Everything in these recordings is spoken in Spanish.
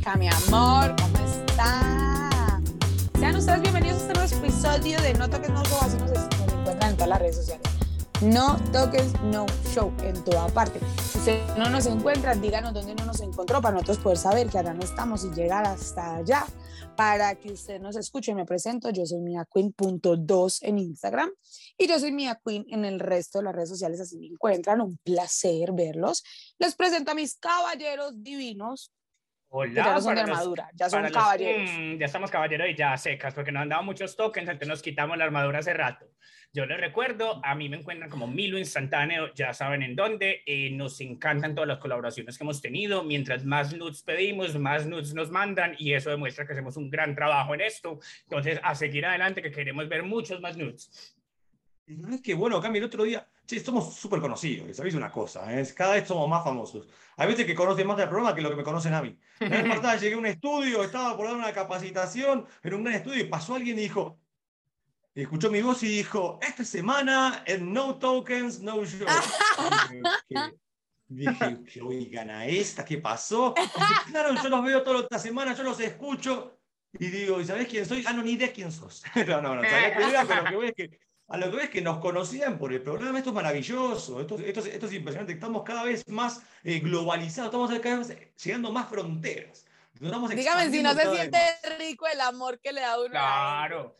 Erika, mi amor, ¿cómo está? Sean ustedes bienvenidos a este nuevo episodio de No Toques No Show, así nos, encuentran en todas las redes sociales. No Toques No Show, en toda parte. Si usted no nos encuentra, díganos dónde no nos encontró para nosotros poder saber que ahora no estamos y llegar hasta allá para que usted nos escuche. Me presento, yo soy miaqueen.2 en Instagram y yo soy Mia Queen en el resto de las redes sociales, así me encuentran. Un placer verlos. Les presento a mis caballeros divinos. Hola, que ya no son de para los- armadura, ya son los- caballeros. Mm, ya estamos caballeros y ya secas porque nos han dado muchos tokens, entonces nos quitamos la armadura hace rato. Yo les recuerdo, a mí me encuentran como Milo Instantáneo, ya saben en dónde. eh, nos encantan todas las colaboraciones que hemos tenido. Mientras más nudes pedimos, más nudes nos mandan y eso demuestra que hacemos un gran trabajo en esto. Entonces, a seguir adelante, que queremos ver muchos más nudes. La verdad es que, bueno, Cami, el otro día, che, somos súper conocidos, sabéis una cosa, ¿eh? cada vez somos más famosos. Hay veces que conocen más del programa que lo que me conocen a mí. La vez pasada llegué a un estudio, estaba por dar una capacitación en un gran estudio y pasó alguien y dijo, y escuchó mi voz y dijo, esta semana en No Tokens, No Show. Dije, que oigan a esta, ¿qué pasó? Y claro, yo los veo toda esta semana, yo los escucho. Y digo, ¿y sabés quién soy? Ah, no, ni idea quién sos. no, no, no, sabés quién era, pero lo que voy es que a lo que ves que nos conocían por el programa, esto es maravilloso, esto, esto, es- esto es impresionante, estamos cada vez más eh, globalizados, estamos cada vez llegando más fronteras. Nos estamos Dígame si no se siente rico el amor que le da uno. Claro.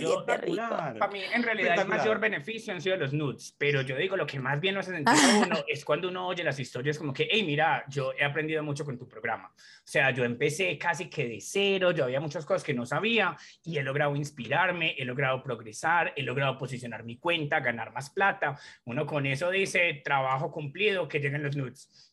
Yo-. Espectacular. Para mí, en realidad, el mayor beneficio han sido los nudes, pero yo digo, lo que más bien lo hace sentir a uno es cuando uno oye las historias como que, hey, mira, yo he aprendido mucho con tu programa. O sea, yo empecé casi que de cero, yo había muchas cosas que no sabía y he logrado inspirarme, he logrado progresar, he logrado posicionar mi cuenta, ganar más plata. Uno con eso dice, trabajo cumplido, que lleguen los nudes.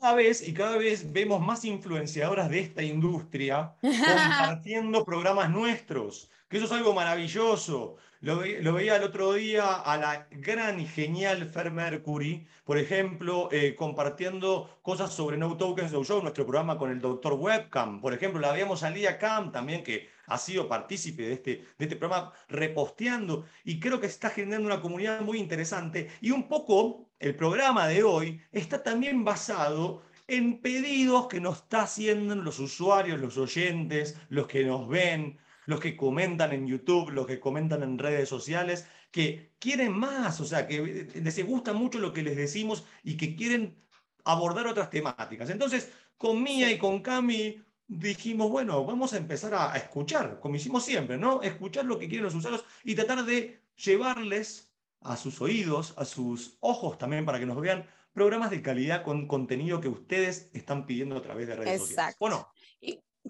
Cada vez y cada vez vemos más influenciadoras de esta industria compartiendo programas nuestros, que eso es algo maravilloso. Lo, ve- lo veía el otro día a la gran y genial Fer Mercury, por ejemplo, eh, compartiendo cosas sobre No Tokens No Show, nuestro programa con el doctor Webcam. Por ejemplo, la veíamos a Lía Cam también, que ha sido partícipe de este, de este programa, reposteando, y creo que está generando una comunidad muy interesante. Y un poco el programa de hoy está también basado en pedidos que nos está haciendo los usuarios, los oyentes, los que nos ven, los que comentan en YouTube, los que comentan en redes sociales, que quieren más, o sea, que les gusta mucho lo que les decimos y que quieren abordar otras temáticas. Entonces, con Mía y con Cami dijimos, bueno, vamos a empezar a, a escuchar, como hicimos siempre, ¿no? Escuchar lo que quieren los usuarios y tratar de llevarles a sus oídos, a sus ojos también para que nos vean programas de calidad con contenido que ustedes están pidiendo a través de redes sociales. Exacto. Bueno,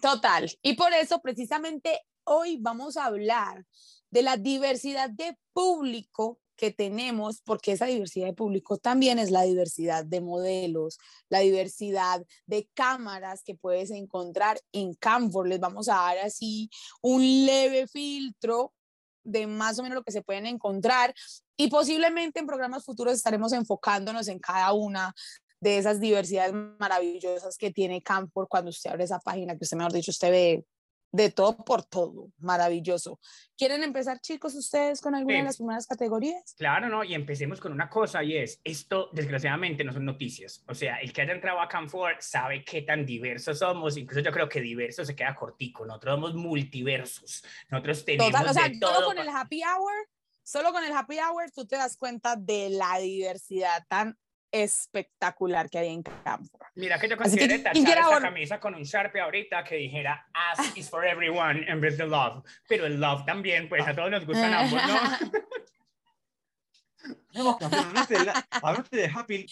Total. Y por eso precisamente hoy vamos a hablar de la diversidad de público que tenemos, porque esa diversidad de público también es la diversidad de modelos, la diversidad de cámaras que puedes encontrar en Canfor. Les vamos a dar así un leve filtro de más o menos lo que se pueden encontrar y posiblemente en programas futuros estaremos enfocándonos en cada una de esas diversidades maravillosas que tiene Canfor cuando usted abre esa página, que usted, mejor dicho, usted ve de todo por todo, maravilloso. ¿Quieren empezar, chicos, ustedes con alguna Sí. de las primeras categorías? Claro, ¿no? Y empecemos con una cosa y es, esto desgraciadamente no son noticias. O sea, el que haya entrado a Canfor sabe qué tan diversos somos. Incluso yo creo que diverso se queda cortico. Nosotros somos multiversos. Nosotros tenemos Total, o sea, de solo todo. con el happy hour, solo con el happy hour tú te das cuenta de la diversidad tan espectacular que hay en Canfor. Mira que yo consideré ¿quién tachar esta ahora? camisa con un Sharpie ahorita que dijera Ass is for everyone en vez de love. Pero el love también, pues a todos nos gustan ambos, ¿no? hablaste del, hablaste del happy,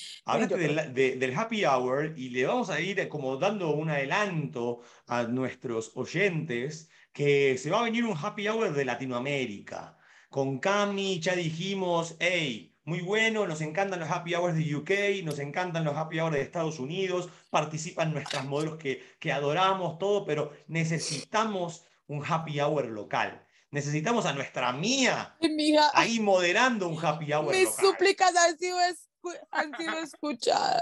del, de- del happy hour y le vamos a ir como dando un adelanto a nuestros oyentes que se va a venir un happy hour de Latinoamérica. Con Cami ya dijimos, hey, muy bueno, nos encantan los happy hours de UK, nos encantan los happy hours de Estados Unidos, participan nuestras modelos que, que adoramos, todo, pero necesitamos un happy hour local. Necesitamos a nuestra mía mija, ahí moderando un happy hour mis local. súplicas han sido, escu- han sido escuchadas.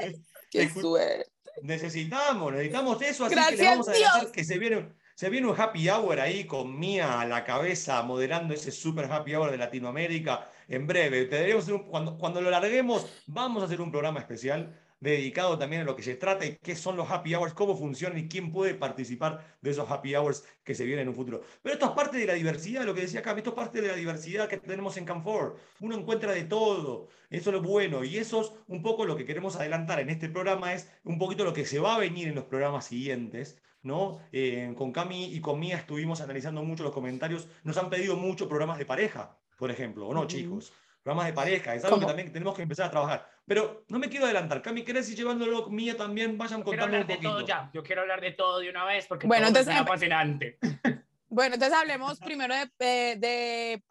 Qué Escu- suerte. Necesitamos, necesitamos eso, así que Gracias, le vamos a Dios. que se viene, se viene un happy hour ahí con Mía a la cabeza moderando ese super happy hour de Latinoamérica en breve. Tendremos cuando, cuando lo larguemos, vamos a hacer un programa especial dedicado también a lo que se trata y qué son los happy hours, cómo funcionan y quién puede participar de esos happy hours que se vienen en un futuro. Pero esto es parte de la diversidad, lo que decía Cam, esto es parte de la diversidad que tenemos en Camfor. Uno encuentra de todo, eso es lo bueno y eso es un poco lo que queremos adelantar en este programa, es un poquito lo que se va a venir en los programas siguientes. ¿no? Eh, con Cami y con Mía estuvimos analizando mucho los comentarios. Nos han pedido mucho programas de pareja, por ejemplo, ¿o no, chicos? Programas de pareja, es algo que también tenemos que empezar a trabajar. Pero no me quiero adelantar. Cami, ¿querés ir llevándolo Mía también? Vayan contando un poquito. De todo ya. Yo quiero hablar de todo de una vez porque bueno, todo entonces, es fascinante. Bueno, entonces hablemos primero de, de,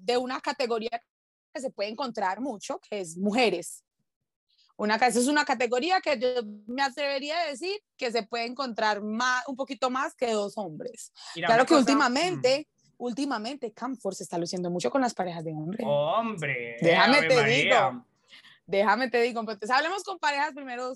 de, una categoría que se puede encontrar mucho, que es mujeres. Una, esa es una categoría que yo me atrevería a decir que se puede encontrar más, un poquito más que dos hombres. claro que últimamente, mm. Últimamente Camfor se está luciendo mucho con las parejas de hombres. Hombre, déjame te digo, déjame te digo, entonces hablemos con parejas primero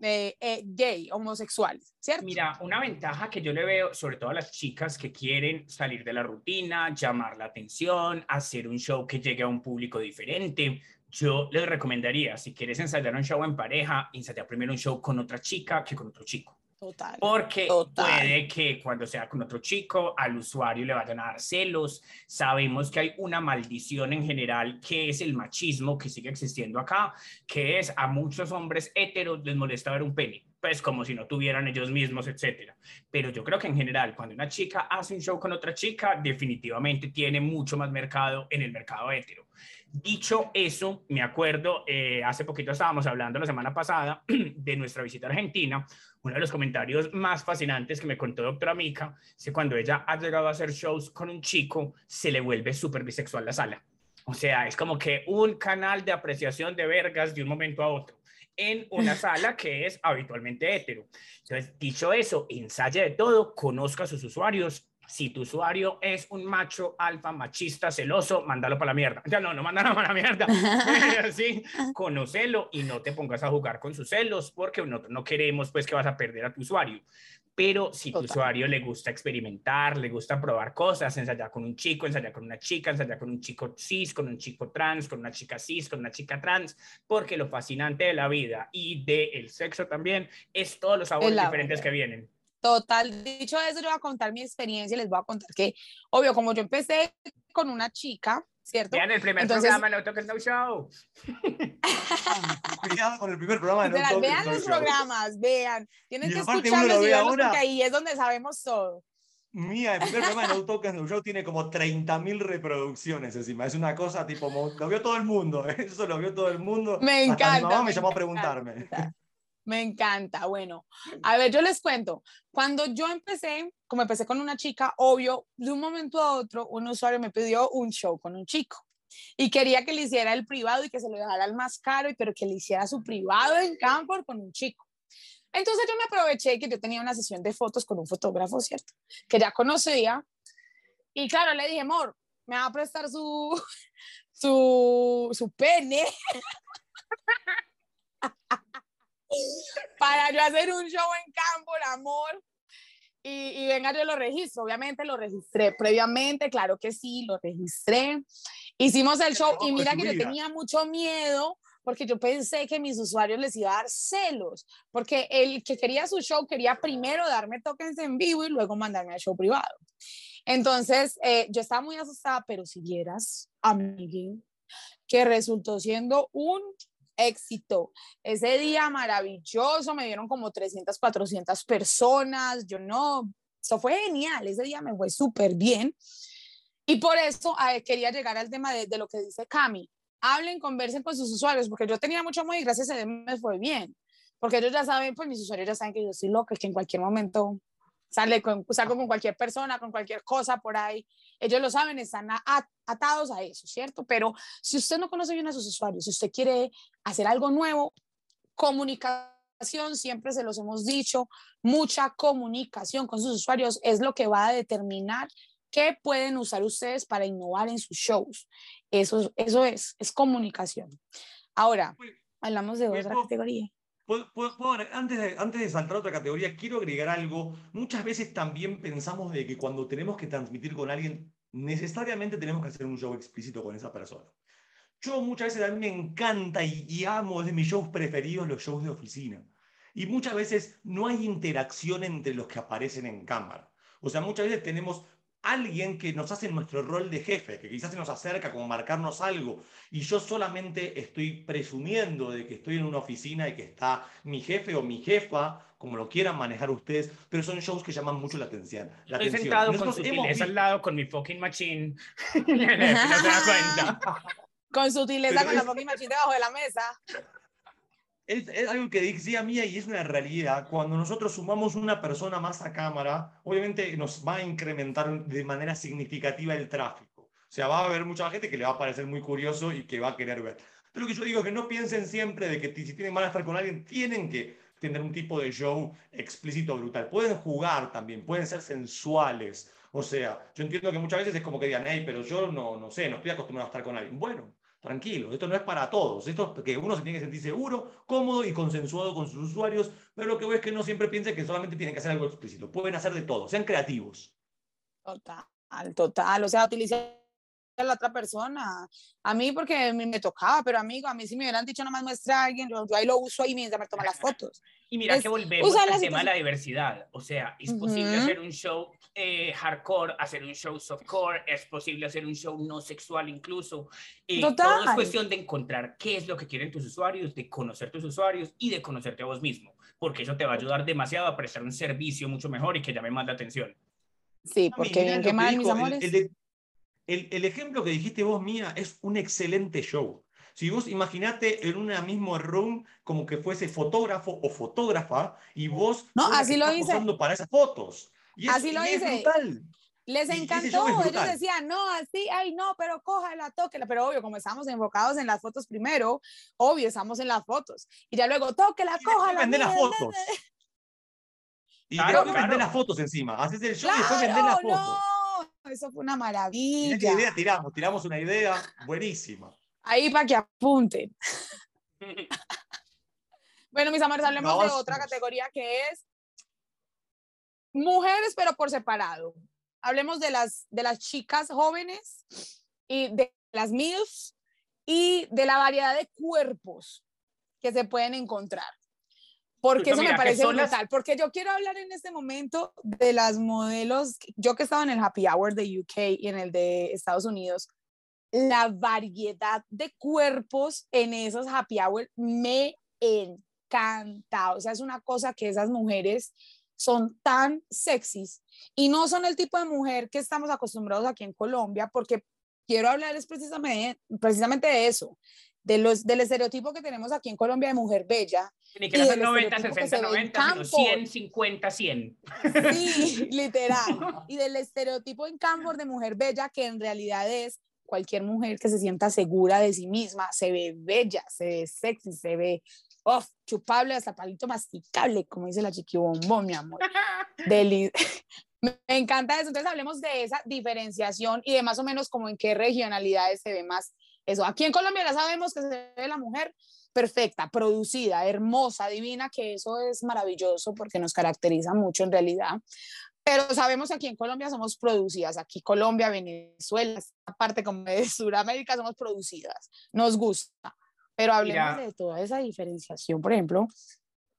eh, eh, gay, homosexuales, ¿cierto? Mira, una ventaja que yo le veo, sobre todo a las chicas que quieren salir de la rutina, llamar la atención, hacer un show que llegue a un público diferente, yo les recomendaría, si quieres ensayar un show en pareja, ensayar primero un show con otra chica que con otro chico. Total. Porque puede que cuando sea con otro chico, al usuario le vayan a dar celos. Sabemos que hay una maldición en general que es el machismo que sigue existiendo acá, que es a muchos hombres heteros les molesta ver un pene, pues como si no tuvieran ellos mismos, etcétera. Pero yo creo que en general, cuando una chica hace un show con otra chica, definitivamente tiene mucho más mercado en el mercado hetero. Dicho eso, me acuerdo, eh, hace poquito estábamos hablando la semana pasada de nuestra visita a Argentina. Uno de los comentarios más fascinantes que me contó doctora Mica es que cuando ella ha llegado a hacer shows con un chico, se le vuelve súper bisexual la sala. O sea, es como que un canal de apreciación de vergas de un momento a otro en una sala que es habitualmente hetero. Entonces, dicho eso, ensaye de todo, conozca a sus usuarios, si tu usuario es un macho alfa, machista, celoso, mándalo para la mierda. Ya no, no mándalo para la mierda. sí, conocelo y no te pongas a jugar con sus celos porque nosotros no queremos pues que vas a perder a tu usuario. Pero si tu usuario le gusta experimentar, le gusta probar cosas, ensayar con un chico, ensayar con una chica, ensayar con un chico cis, con un chico trans, con una chica cis, con una chica trans, porque lo fascinante de la vida y del sexo también es todos los sabores diferentes que vienen. Total, dicho eso, yo voy a contar mi experiencia y les voy a contar que, obvio, como yo empecé con una chica, ¿cierto? Vean el primer Entonces, programa de No Toques No Show. Cuidado con el primer programa de No Toques Vean los programas, vean. Tienen que escucharlos y verlos porque ahí es donde sabemos todo. Mía, el primer programa de No Toques No Show tiene como 30.000 reproducciones encima. Es una cosa tipo, lo vio todo el mundo, ¿eh? eso lo vio todo el mundo. Me encanta. Hasta mi mamá me, me llamó a preguntarme. Me encanta. Bueno, a ver, yo les cuento. Cuando yo empecé, como empecé con una chica, obvio, de un momento a otro, un usuario me pidió un show con un chico y quería que le hiciera el privado y que se lo dejara al más caro, pero que le hiciera su privado en campo con un chico. Entonces yo me aproveché que yo tenía una sesión de fotos con un fotógrafo, ¿cierto? Que ya conocía. Y claro, le dije, amor, me va a prestar su, su, su pene. para yo hacer un show en campo, el amor. Y, y, venga, yo lo registro. Obviamente lo registré previamente, claro que sí, lo registré. Hicimos el show y mira que yo tenía mucho miedo porque yo pensé que mis usuarios les iba a dar celos, porque el que quería su show quería primero darme tokens en vivo y luego mandarme al show privado. Entonces, eh, yo estaba muy asustada, pero si vieras, amiguín, que resultó siendo un éxito. Ese día maravilloso, me dieron como 300, 400 personas, yo no, eso fue genial, ese día me fue súper bien. Y por eso quería llegar al tema de, lo que dice Cami. Hablen, conversen con sus usuarios, porque yo tenía mucho amor y gracias a Dios me fue bien. Porque ellos ya saben, pues mis usuarios ya saben que yo soy loca, que en cualquier momento sale con, salgo con cualquier persona, con cualquier cosa por ahí. Ellos lo saben, están atados a eso, ¿cierto? Pero si usted no conoce bien a sus usuarios, si usted quiere hacer algo nuevo, comunicación, siempre se los hemos dicho, mucha comunicación con sus usuarios es lo que va a determinar qué pueden usar ustedes para innovar en sus shows. Eso, eso es, es comunicación. Ahora, hablamos de otra categoría antes, de, antes de saltar a otra categoría, quiero agregar algo. Muchas veces también pensamos de que cuando tenemos que transmitir con alguien, necesariamente tenemos que hacer un show explícito con esa persona. yo muchas veces a mí me encanta y, y amo, es de mis shows preferidos, los shows de oficina. Y muchas veces no hay interacción entre los que aparecen en cámara. O sea, muchas veces tenemos alguien que nos hace nuestro rol de jefe, que quizás se nos acerca como marcarnos algo, y yo solamente estoy presumiendo de que estoy en una oficina y que está mi jefe o mi jefa, como lo quieran manejar ustedes, pero son shows que llaman mucho la atención. La Estoy atención. sentado con Nosotros hemos sutileza al lado con mi fucking machine. no se da cuenta. Con sutileza, Pero con la es- fucking machine debajo de la mesa. Es, es algo que decía Mía y es una realidad. Cuando nosotros sumamos una persona más a cámara, obviamente nos va a incrementar de manera significativa el tráfico. O sea, va a haber mucha gente que le va a parecer muy curioso y que va a querer ver. Pero lo que yo digo es que no piensen siempre de que si tienen mal estar con alguien, tienen que tener un tipo de show explícito brutal. Pueden jugar también, pueden ser sensuales. O sea, yo entiendo que muchas veces es como que digan, hey, pero yo no, no sé, no estoy acostumbrado a estar con alguien. Bueno, tranquilo, esto no es para todos. Esto es que uno se tiene que sentir seguro, cómodo y consensuado con sus usuarios, pero lo que voy es que no siempre piensen que solamente tienen que hacer algo explícito. Pueden hacer de todo, sean creativos. Total, total. O sea, utilizar a la otra persona. A mí porque me, me tocaba, pero amigo, a mí si me hubieran dicho nomás muestra a alguien, yo, yo ahí lo uso ahí mientras me toma las fotos. Y mira Es que volvemos al la tema de la diversidad. O sea, es posible Ujú. hacer un show eh, hardcore, hacer un show softcore, es posible hacer un show no sexual incluso. Eh, Todo es Total. cuestión de encontrar qué es lo que quieren tus usuarios, de conocer tus usuarios y de conocerte a vos mismo, porque eso te va a ayudar demasiado a prestar un servicio mucho mejor y que llame más la atención. Sí, porque bien que mal, mis dijo, el- amores. El, de- el- el ejemplo que dijiste vos, Mía, es un excelente show. Si vos imaginate en una mismo room como que fuese fotógrafo o fotógrafa y vos No, así lo hice. para esas fotos. Y Así es, lo y es hice. brutal. Les encantó, es ellos decían, no, así, ay, no, pero cójala, tóquela, pero obvio, como estamos enfocados en las fotos primero, obvio, estamos en las fotos, y ya luego, tóquela, Y cójala. vender las fotos. Y Claro, claro. vender las fotos encima. Haces el show y después vender Claro, las fotos. no, eso fue una maravilla. qué idea tiramos, tiramos una idea buenísima. Ahí para que apunten. Bueno, mis amores, hablemos de otra categoría que es mujeres, pero por separado. Hablemos de las, de las chicas jóvenes y de las MILFs y de la variedad de cuerpos que se pueden encontrar. Porque eso me parece son las- brutal. Porque yo quiero hablar en este momento de las modelos. Yo que estaba en el Happy Hour de UK y en el de Estados Unidos, la variedad de cuerpos en esos happy hour me encanta. O sea, es una cosa que esas mujeres son tan sexys y no son el tipo de mujer que estamos acostumbrados aquí en Colombia, porque quiero hablar es precisamente, precisamente de eso, de los, del estereotipo que tenemos aquí en Colombia de mujer bella. Ni que no son 90, estereotipo que 60, se ve en 90, sino campo. 100, 50, 100. Sí, literal. Y del estereotipo en Cambor de mujer bella, que en realidad es cualquier mujer que se sienta segura de sí misma, se ve bella, se ve sexy, se ve oh, chupable hasta palito masticable, como dice la chiquibombón, mi amor. Deli- Me me encanta eso. Entonces hablemos de esa diferenciación y de más o menos como en qué regionalidades se ve más eso. Aquí en Colombia ya sabemos que se ve la mujer perfecta, producida, hermosa, divina, que eso es maravilloso porque nos caracteriza mucho en realidad. Pero sabemos que aquí en Colombia somos producidas, aquí Colombia, Venezuela, esta parte como de Sudamérica somos producidas, nos gusta. Pero hablemos Mira. de toda esa diferenciación, por ejemplo,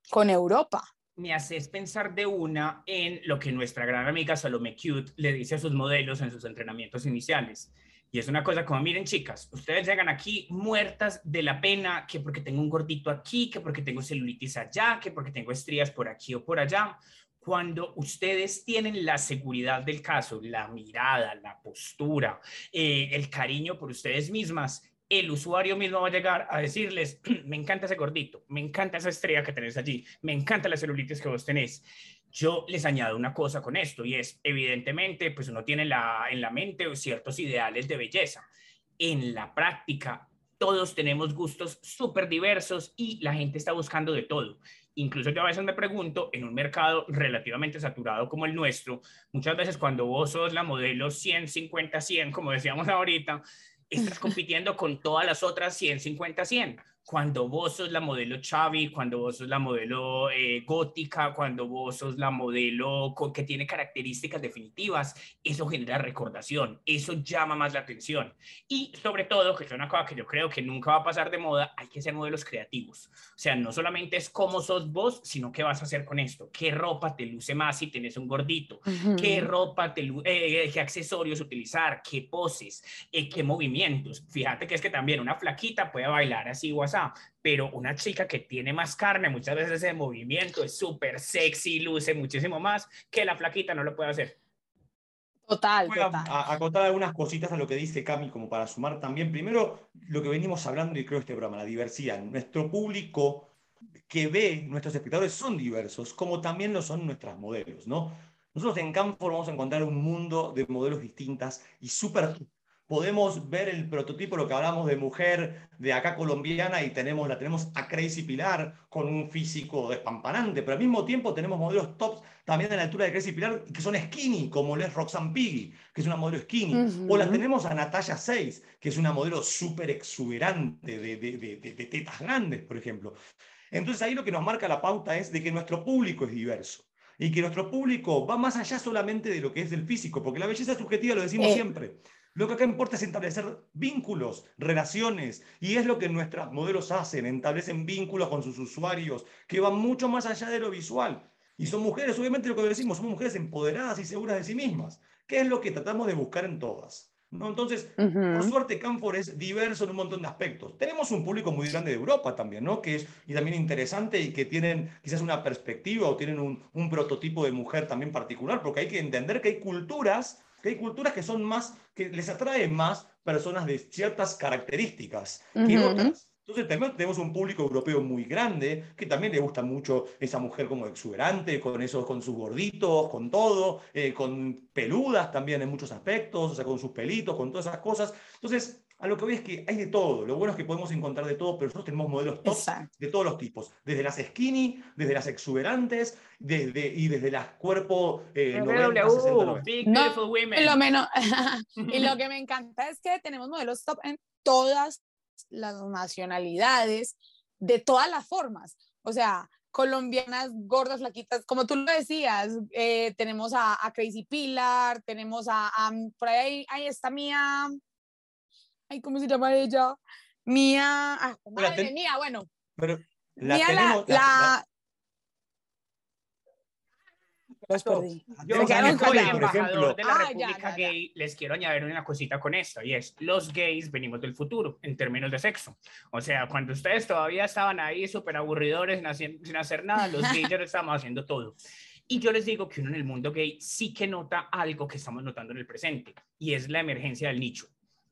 con Europa. me haces pensar de una en lo que nuestra gran amiga Salome Cute le dice a sus modelos en sus entrenamientos iniciales. Y es una cosa como, miren chicas, ustedes llegan aquí muertas de la pena, que porque tengo un gordito aquí, que porque tengo celulitis allá, que porque tengo estrías por aquí o por allá. Cuando ustedes tienen la seguridad del caso, la mirada, la postura, eh, el cariño por ustedes mismas, el usuario mismo va a llegar a decirles, me encanta ese gordito, me encanta esa estrella que tenés allí, me encanta la celulitis que vos tenés. Yo les añado una cosa con esto y es, evidentemente, pues uno tiene la, en la mente ciertos ideales de belleza. En la práctica, todos tenemos gustos súper diversos y la gente está buscando de todo. Incluso yo a veces me pregunto, en un mercado relativamente saturado como el nuestro, muchas veces cuando vos sos la modelo 100, 50, 100, como decíamos ahorita, estás compitiendo con todas las otras 100, 50, 100. Cuando vos sos la modelo Chavi, cuando vos sos la modelo eh, gótica, cuando vos sos la modelo con, que tiene características definitivas, eso genera recordación, eso llama más la atención. Y sobre todo, que es una cosa que yo creo que nunca va a pasar de moda, hay que ser modelos creativos. O sea, no solamente es cómo sos vos, sino qué vas a hacer con esto, qué ropa te luce más si tenés un gordito, qué ropa, te, eh, qué accesorios utilizar, qué poses, eh, qué movimientos. Fíjate que es que también una flaquita puede bailar así o así, pero una chica que tiene más carne, muchas veces ese movimiento es súper sexy, luce muchísimo más que la flaquita no lo puede hacer. Total, Voy a, a, contar algunas cositas a lo que dice Cami, como para sumar también. Primero, lo que venimos hablando y creo este programa, la diversidad. Nuestro público que ve, nuestros espectadores son diversos, como también lo son nuestras modelos, ¿no? Nosotros en Campo vamos a encontrar un mundo de modelos distintas y súper podemos ver el prototipo, lo que hablamos de mujer de acá colombiana, y tenemos, la tenemos a Crazy Pilar con un físico despampanante, pero al mismo tiempo tenemos modelos tops también de la altura de Crazy Pilar que son skinny, como es Roxanne Piggy, que es una modelo skinny. O la tenemos a Natalia 6, que es una modelo súper exuberante, de, de, de, de, tetas grandes, por ejemplo. Entonces ahí lo que nos marca la pauta es de que nuestro público es diverso y que nuestro público va más allá solamente de lo que es el físico, porque la belleza subjetiva lo decimos eh, siempre. Lo que acá importa es establecer vínculos, relaciones, y es lo que nuestros modelos hacen, establecen vínculos con sus usuarios, que van mucho más allá de lo visual. Y son mujeres, obviamente lo que decimos, somos mujeres empoderadas y seguras de sí mismas, que es lo que tratamos de buscar en todas. ¿no? Entonces, por suerte, Canfor es diverso en un montón de aspectos. Tenemos un público muy grande de Europa también, ¿no? Que es y también interesante y que tienen quizás una perspectiva o tienen un, un prototipo de mujer también particular, porque hay que entender que hay culturas que hay culturas que son más, que les atraen más personas de ciertas características que otras. Entonces también tenemos un público europeo muy grande que también le gusta mucho esa mujer como exuberante, con esos, con sus gorditos, con todo, eh, con peludas también en muchos aspectos, o sea, con sus pelitos, con todas esas cosas. Entonces, a lo que voy es que hay de todo. Lo bueno es que podemos encontrar de todo, pero nosotros tenemos modelos top de todos los tipos. Desde las skinny, desde las exuberantes, desde, y desde las cuerpos eh, 90, 60, Big beautiful women. Lo menos, y lo que me encanta es que tenemos modelos top en todas las nacionalidades, de todas las formas. O sea, colombianas gordas, flaquitas, como tú lo decías, eh, tenemos a, Crazy Pilar, tenemos a, a, por ahí, ahí está Mía, ay, ¿cómo se llama ella? Mía, ah, madre mía, bueno. Pero la Mía, tenemos, la, la, los perdí. Yo, como embajador de la ah, República Gay, les quiero añadir una cosita con esto, y es, los gays venimos del futuro, en términos de sexo. O sea, cuando ustedes todavía estaban ahí súper aburridores, sin hacer nada, los gays ya lo estábamos haciendo todo. Y yo les digo que uno en el mundo gay sí que nota algo que estamos notando en el presente, y es la emergencia del nicho.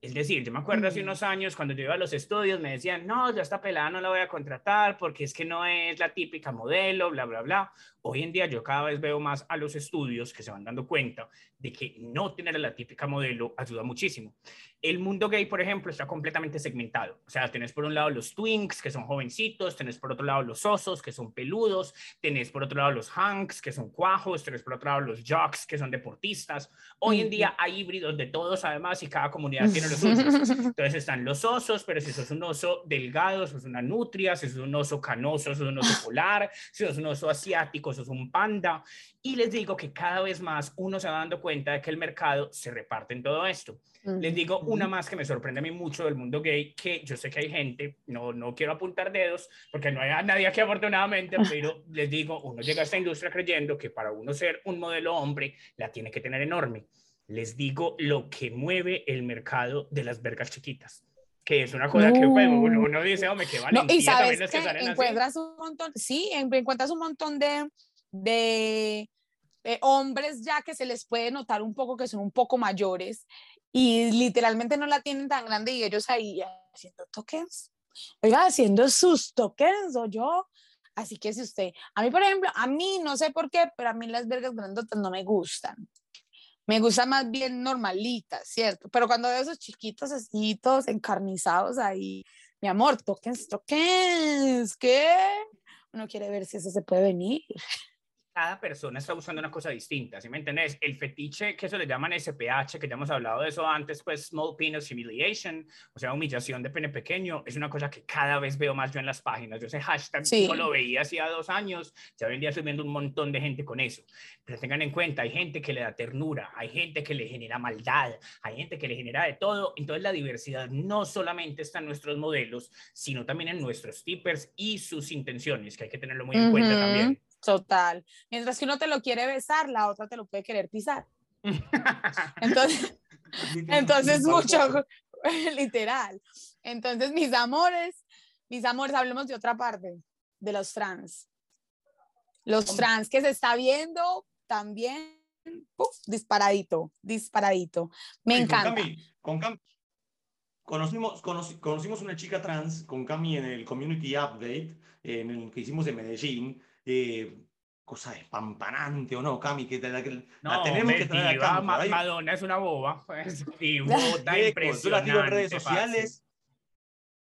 Es decir, yo me acuerdo hace unos años cuando yo iba a los estudios me decían, no, ya esta pelada no la voy a contratar porque es que no es la típica modelo, bla, bla, bla. Hoy en día yo cada vez veo más a los estudios que se van dando cuenta de que no tener a la típica modelo ayuda muchísimo. El mundo gay, por ejemplo, está completamente segmentado. O sea, tenés por un lado los twinks, que son jovencitos, tenés por otro lado los osos, que son peludos, tenés por otro lado los hanks, que son cuajos, tenés por otro lado los jocks, que son deportistas. Hoy en día hay híbridos de todos, además, y cada comunidad tiene los suyos. Entonces están los osos, pero si sos un oso delgado, sos una nutria, si sos un oso canoso, sos un oso polar, si sos un oso asiático, sos un panda. Y les digo que cada vez más uno se va dando cuenta de que el mercado se reparte en todo esto. Les digo una más que me sorprende a mí mucho del mundo gay, que yo sé que hay gente, no, no quiero apuntar dedos, porque no hay nadie aquí afortunadamente, pero les digo, uno llega a esta industria creyendo que para uno ser un modelo hombre, la tiene que tener enorme. Les digo lo que mueve el mercado de las vergas chiquitas que es una cosa que pues, uno, dice, hombre, qué vale. No, y sabes que, que encuentras un montón, sí, encuentras un montón de, de, de, hombres ya que se les puede notar un poco que son un poco mayores y literalmente no la tienen tan grande y ellos ahí haciendo tokens, oiga, haciendo sus tokens o yo. Así que si usted, a mí por ejemplo, a mí no sé por qué, pero a mí las vergas grandotas no me gustan. Me gustan más bien normalitas, ¿cierto? Pero cuando veo esos chiquitos así, todos encarnizados ahí, mi amor, tokens, tokens, ¿qué? Uno quiere ver si eso se puede venir. Cada persona está usando una cosa distinta, ¿sí me entiendes? El fetiche, que eso le llaman SPH, que ya hemos hablado de eso antes, pues Small Penis Humiliation, o sea, humillación de pene pequeño, es una cosa que cada vez veo más yo en las páginas. Yo ese hashtag Sí. no lo veía hacía dos años, ya hoy en día estoy viendo un montón de gente con eso. Pero tengan en cuenta, hay gente que le da ternura, hay gente que le genera maldad, hay gente que le genera de todo. Entonces la diversidad no solamente está en nuestros modelos, sino también en nuestros tippers y sus intenciones, que hay que tenerlo muy en cuenta también. Total. Mientras que uno te lo quiere besar, la otra te lo puede querer pisar. Entonces, entonces mucho, literal. Entonces, mis amores, mis amores, hablemos de otra parte, de los trans. Los trans que se está viendo también ¡puf! disparadito, disparadito. Me con encanta. Cami- con Cam- conocimos, conoci- conocimos una chica trans con Cami en el Community Update, en el que hicimos en Medellín. Eh, cosa espampanante o no, Cami, que te- la, que la No, tenemos que traer acá. Ma-. Madonna es una boba, y bota Viejo, Yo la impresionante. en redes sociales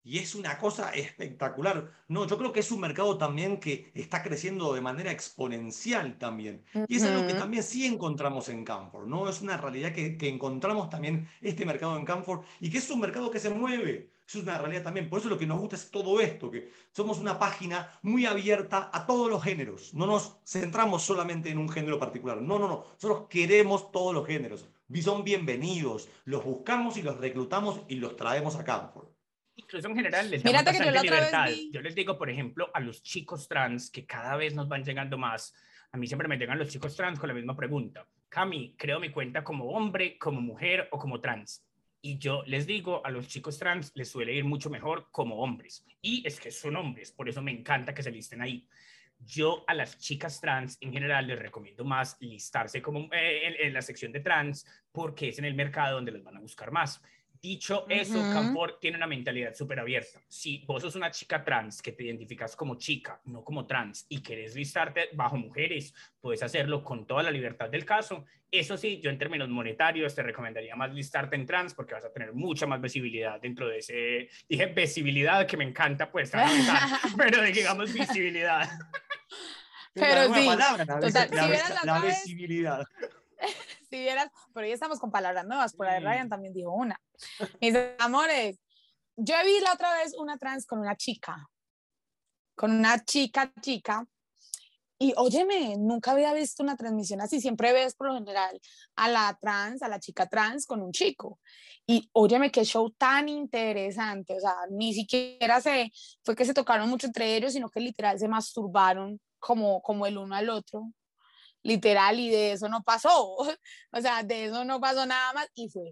y es una cosa espectacular. No, yo creo que es un mercado también que está creciendo de manera exponencial también. Y es algo que también sí encontramos en Camfort, ¿no? Es una realidad que, que encontramos también este mercado en Camfort y que es un mercado que se mueve. Eso es una realidad también. Por eso lo que nos gusta es todo esto, que somos una página muy abierta a todos los géneros. No nos centramos solamente en un género particular. No, no, no. Nosotros queremos todos los géneros. Y son bienvenidos. Los buscamos y los reclutamos y los traemos a Camfort. Incluso en general les Mírate damos que yo bastante la otra vez libertad. vi- Yo les digo, por ejemplo, a los chicos trans que cada vez nos van llegando más. A mí siempre me llegan los chicos trans con la misma pregunta. Cami, creo mi cuenta como hombre, como mujer o como trans. Y yo les digo, a los chicos trans les suele ir mucho mejor como hombres. Y es que son hombres, por eso me encanta que se listen ahí. Yo a las chicas trans en general les recomiendo más listarse como eh, en, en la sección de trans porque es en el mercado donde los van a buscar más. Dicho eso, Ujú. Camfor tiene una mentalidad súper abierta. Si vos sos una chica trans que te identificas como chica, no como trans, y querés listarte bajo mujeres, puedes hacerlo con toda la libertad del caso. Eso sí, yo en términos monetarios te recomendaría más listarte en trans porque vas a tener mucha más visibilidad dentro de ese... Dije visibilidad, que me encanta, pues, pero digamos visibilidad. Pero sí, palabra, la, total, la si la la otra vez- visibilidad. Si vieras, pero hoy estamos con palabras nuevas, por ahí Mm. Ryan también dijo una. Mis amores, yo vi la otra vez una trans con una chica, con una chica, chica, y óyeme, nunca había visto una transmisión así, siempre ves por lo general a la trans, a la chica trans con un chico, y óyeme, qué show tan interesante, o sea, ni siquiera se, fue que se tocaron mucho entre ellos, sino que literal se masturbaron como, como el uno al otro literal, y de eso no pasó. O sea, de eso no pasó nada más y fue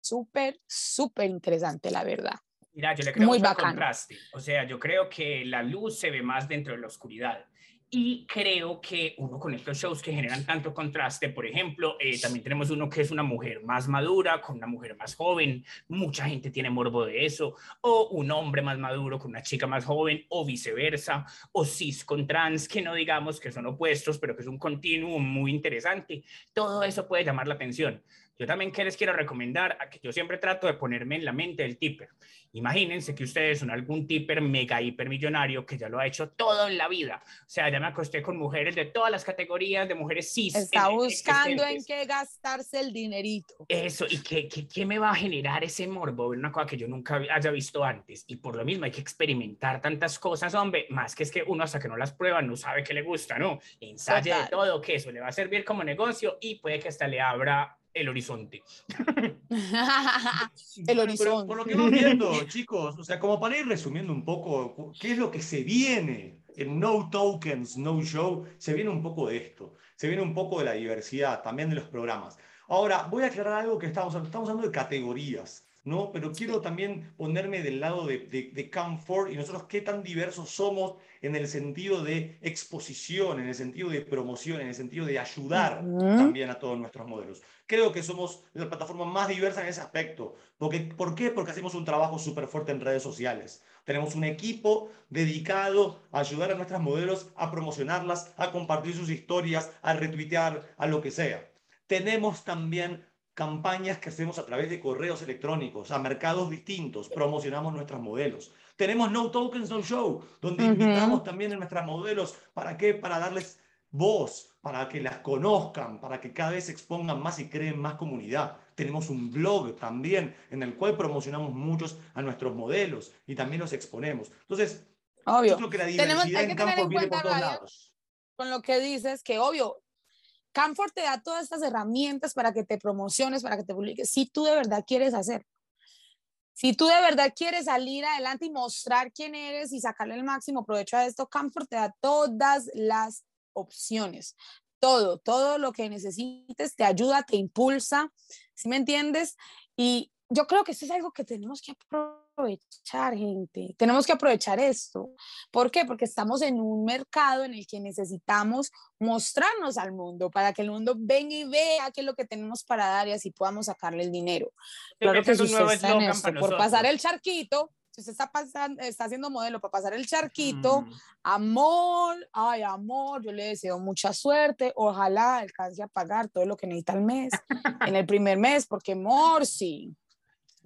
súper, súper interesante, la verdad. Mira, yo le creo Muy mucho al bacano. contraste. O sea, yo creo que la luz se ve más dentro de la oscuridad. Y creo que uno con estos shows que generan tanto contraste, por ejemplo, eh, también tenemos uno que es una mujer más madura con una mujer más joven, mucha gente tiene morbo de eso, o un hombre más maduro con una chica más joven, o viceversa, o cis con trans, que no digamos que son opuestos, pero que es un continuum muy interesante. Todo eso puede llamar la atención. Yo también que les quiero recomendar, a que yo siempre trato de ponerme en la mente del tipper. Imagínense que ustedes son algún tipper mega hipermillonario que ya lo ha hecho todo en la vida. O sea, ya me acosté con mujeres de todas las categorías, de mujeres cis. Está buscando en qué gastarse el dinerito. Eso, y que, que, que me va a generar ese morbo, una cosa que yo nunca haya visto antes. Y por lo mismo hay que experimentar tantas cosas, hombre, más que es que uno hasta que no las prueba no sabe qué le gusta, ¿no? Ensaye de Total. todo, que eso le va a servir como negocio y puede que hasta le abra el horizonte. el horizonte. Por lo que van viendo, chicos, o sea, como para ir resumiendo un poco qué es lo que se viene en No Tokens, No Show, se viene un poco de esto, se viene un poco de la diversidad, también de los programas. Ahora, voy a aclarar algo que estamos hablando, estamos hablando de categorías, ¿no? Pero quiero también ponerme del lado de, de, de Comfort y nosotros qué tan diversos somos en el sentido de exposición, en el sentido de promoción, en el sentido de ayudar Ujú. también a todos nuestros modelos. Creo que somos la plataforma más diversa en ese aspecto. Porque, ¿Por qué? Porque hacemos un trabajo súper fuerte en redes sociales. Tenemos un equipo dedicado a ayudar a nuestras modelos a promocionarlas, a compartir sus historias, a retuitear, a lo que sea. Tenemos también campañas que hacemos a través de correos electrónicos a mercados distintos, promocionamos nuestros modelos. Tenemos No Tokens No Show, donde Ujú. invitamos también a nuestras modelos, ¿para qué? Para darles voz, para que las conozcan, para que cada vez se expongan más y creen más comunidad. Tenemos un blog también en el cual promocionamos muchos a nuestros modelos y también los exponemos. Entonces, obvio. yo creo que la diversidad Tenemos, hay en tener campo en viene cuenta, por todos Ryan, lados. con lo que dices, que obvio, Camfort te da todas estas herramientas para que te promociones, para que te publiques, si tú de verdad quieres hacer. Si tú de verdad quieres salir adelante y mostrar quién eres y sacarle el máximo provecho a esto, Camfort te da todas las opciones. Todo, todo lo que necesites te ayuda, te impulsa, ¿sí me entiendes? Y yo creo que eso es algo que tenemos que aprovechar, gente. Tenemos que aprovechar esto. ¿Por qué? Porque estamos en un mercado en el que necesitamos mostrarnos al mundo para que el mundo venga y vea qué es lo que tenemos para dar y así podamos sacarle el dinero. Claro que si es un usted nuevo está en esto, por pasar el charquito, si usted está, pasando, está haciendo modelo para pasar el charquito, Mm. amor, ay, amor, yo le deseo mucha suerte, ojalá alcance a pagar todo lo que necesita al mes, en el primer mes, porque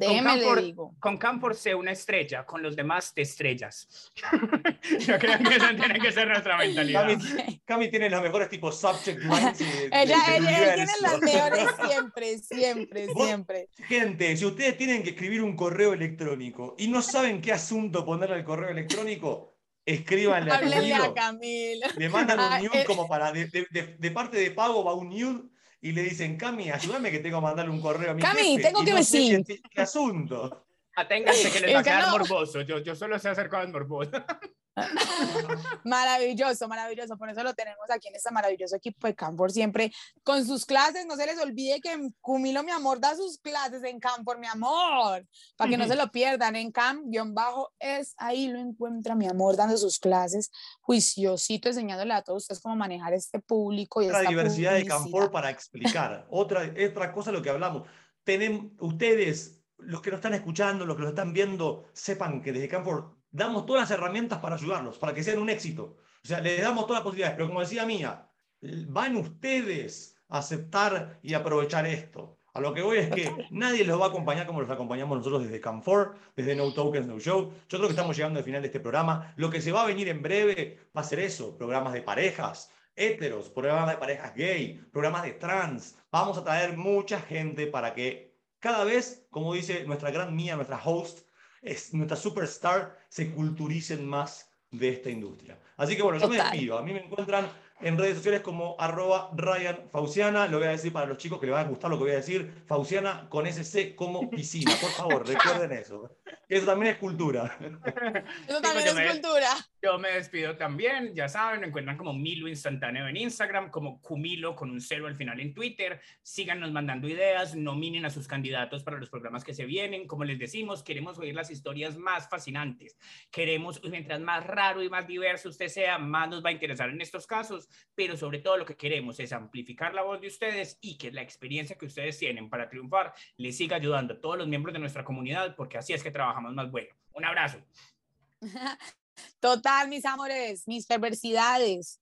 amor, sí. Déjeme le digo. Con Camfort sé una estrella, con los demás te estrellas. Yo creo que esa tiene que ser nuestra mentalidad. Cami, Cami tiene los mejores tipos subject lines. de- Ella, ella, tiene las mejores siempre, siempre, siempre. Gente, si ustedes tienen que escribir un correo electrónico y no saben qué asunto ponerle al correo electrónico, escríbanle a Camilo. Le mandan Ah, un nude eh. como para, de, de- de- de parte de pago va un nude y le dicen, Cami, ayúdame que tengo que mandarle un correo a mi Cami, jefe", tengo y que no sé decir. qué, qué asunto. Aténganse que les va a quedar morboso. Yo, yo solo sé hacer cosas morbosas. Maravilloso, maravilloso. Por eso lo tenemos aquí en este maravilloso equipo de Camfor siempre con sus clases. No se les olvide que Cumilo, mi amor, da sus clases en Camfor, mi amor, para que no se lo pierdan. En Cam-bajo es ahí lo encuentra, mi amor, dando sus clases, juiciosito, enseñándole a todos ustedes cómo manejar este público y Otra esta diversidad de publicidad. Canfor para explicar. Otra, otra cosa lo que hablamos. Tenemos, ustedes, los que nos están escuchando, los que nos están viendo, sepan que desde Canfor damos todas las herramientas para ayudarlos, para que sean un éxito. O sea, les damos todas las posibilidades, pero como decía Mía, van ustedes a aceptar y aprovechar esto. A lo que voy es que nadie los va a acompañar como los acompañamos nosotros desde Canfor, desde No Tokens, No Show. Yo creo que estamos llegando al final de este programa. Lo que se va a venir en breve va a ser eso, programas de parejas, heteros, programas de parejas gay, programas de trans. Vamos a traer mucha gente para que cada vez, como dice nuestra gran mía, nuestra host, es nuestra superstar, se culturicen más de esta industria. Así que bueno, yo me despido. A mí me encuentran en redes sociales como arroba Ryan Fauciana. Lo voy a decir para los chicos que les va a gustar lo que voy a decir. Fauciana con SC como piscina. Por favor, recuerden eso. Eso también es cultura. Eso también es cultura. Yo me despido también, ya saben, me encuentran como Milo Instantáneo en Instagram, como Cumilo con un cero al final en Twitter. Síganos mandando ideas, nominen a sus candidatos para los programas que se vienen. Como les decimos, queremos oír las historias más fascinantes. Queremos, mientras más raro y más diverso usted sea, más nos va a interesar en estos casos. Pero sobre todo lo que queremos es amplificar la voz de ustedes y que la experiencia que ustedes tienen para triunfar les siga ayudando a todos los miembros de nuestra comunidad, porque así es que trabajamos más bueno. Un abrazo. Total, mis amores, mis perversidades.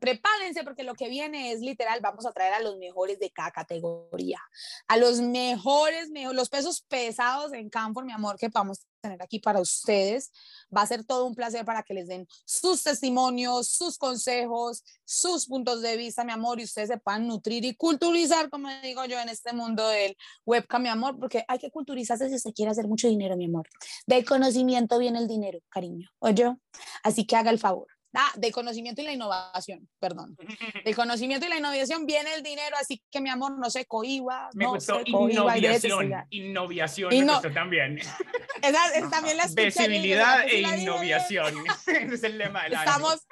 Prepárense porque lo que viene es literal, vamos a traer a los mejores de cada categoría, a los mejores, mejo- los pesos pesados en campo, mi amor, que vamos tener aquí para ustedes. Va a ser todo un placer para que les den sus testimonios, sus consejos, sus puntos de vista, mi amor, y ustedes se puedan nutrir y culturizar, como digo yo, en este mundo del webcam, mi amor, porque hay que culturizarse si usted quiere hacer mucho dinero, mi amor. Del conocimiento viene el dinero, cariño. Oye, así que haga el favor. Ah, del conocimiento y la innovación, perdón. Del conocimiento y la innovación viene el dinero, así que mi amor no se cohiba, Me no gustó se cohiba innovación. Innovación Y me gustó también. Esa, esa también la. Visibilidad e innovación. Es el lema del año. Estamos,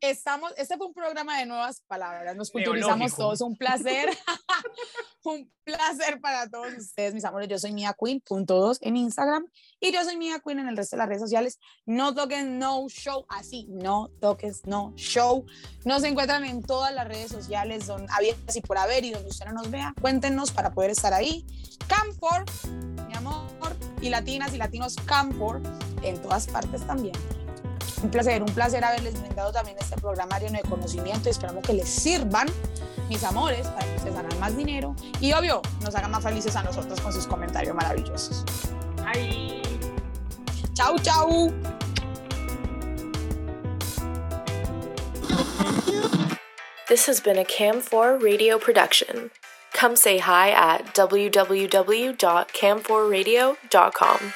estamos, este fue un programa de nuevas palabras, nos culturizamos Neológico. todos, un placer, un placer para todos ustedes, mis amores, yo soy Mia Queen, punto dos en Instagram, y yo soy Mia Queen en el resto de las redes sociales, no toques no show, así, no toques no show, nos encuentran en todas las redes sociales, son abiertas y por haber, y donde usted no nos vea, cuéntenos para poder estar ahí, Camfor, mi amor, y latinas y latinos Camfor, en todas partes también. Un placer, un placer haberles brindado también este programa lleno de conocimiento y esperamos que les sirvan, mis amores, para que ustedes hagan más dinero y obvio, nos hagan más felices a nosotros con sus comentarios maravillosos. Ay. Chau, chau. This has been a Cam4 radio production. Come say hi at www.cam4radio.com.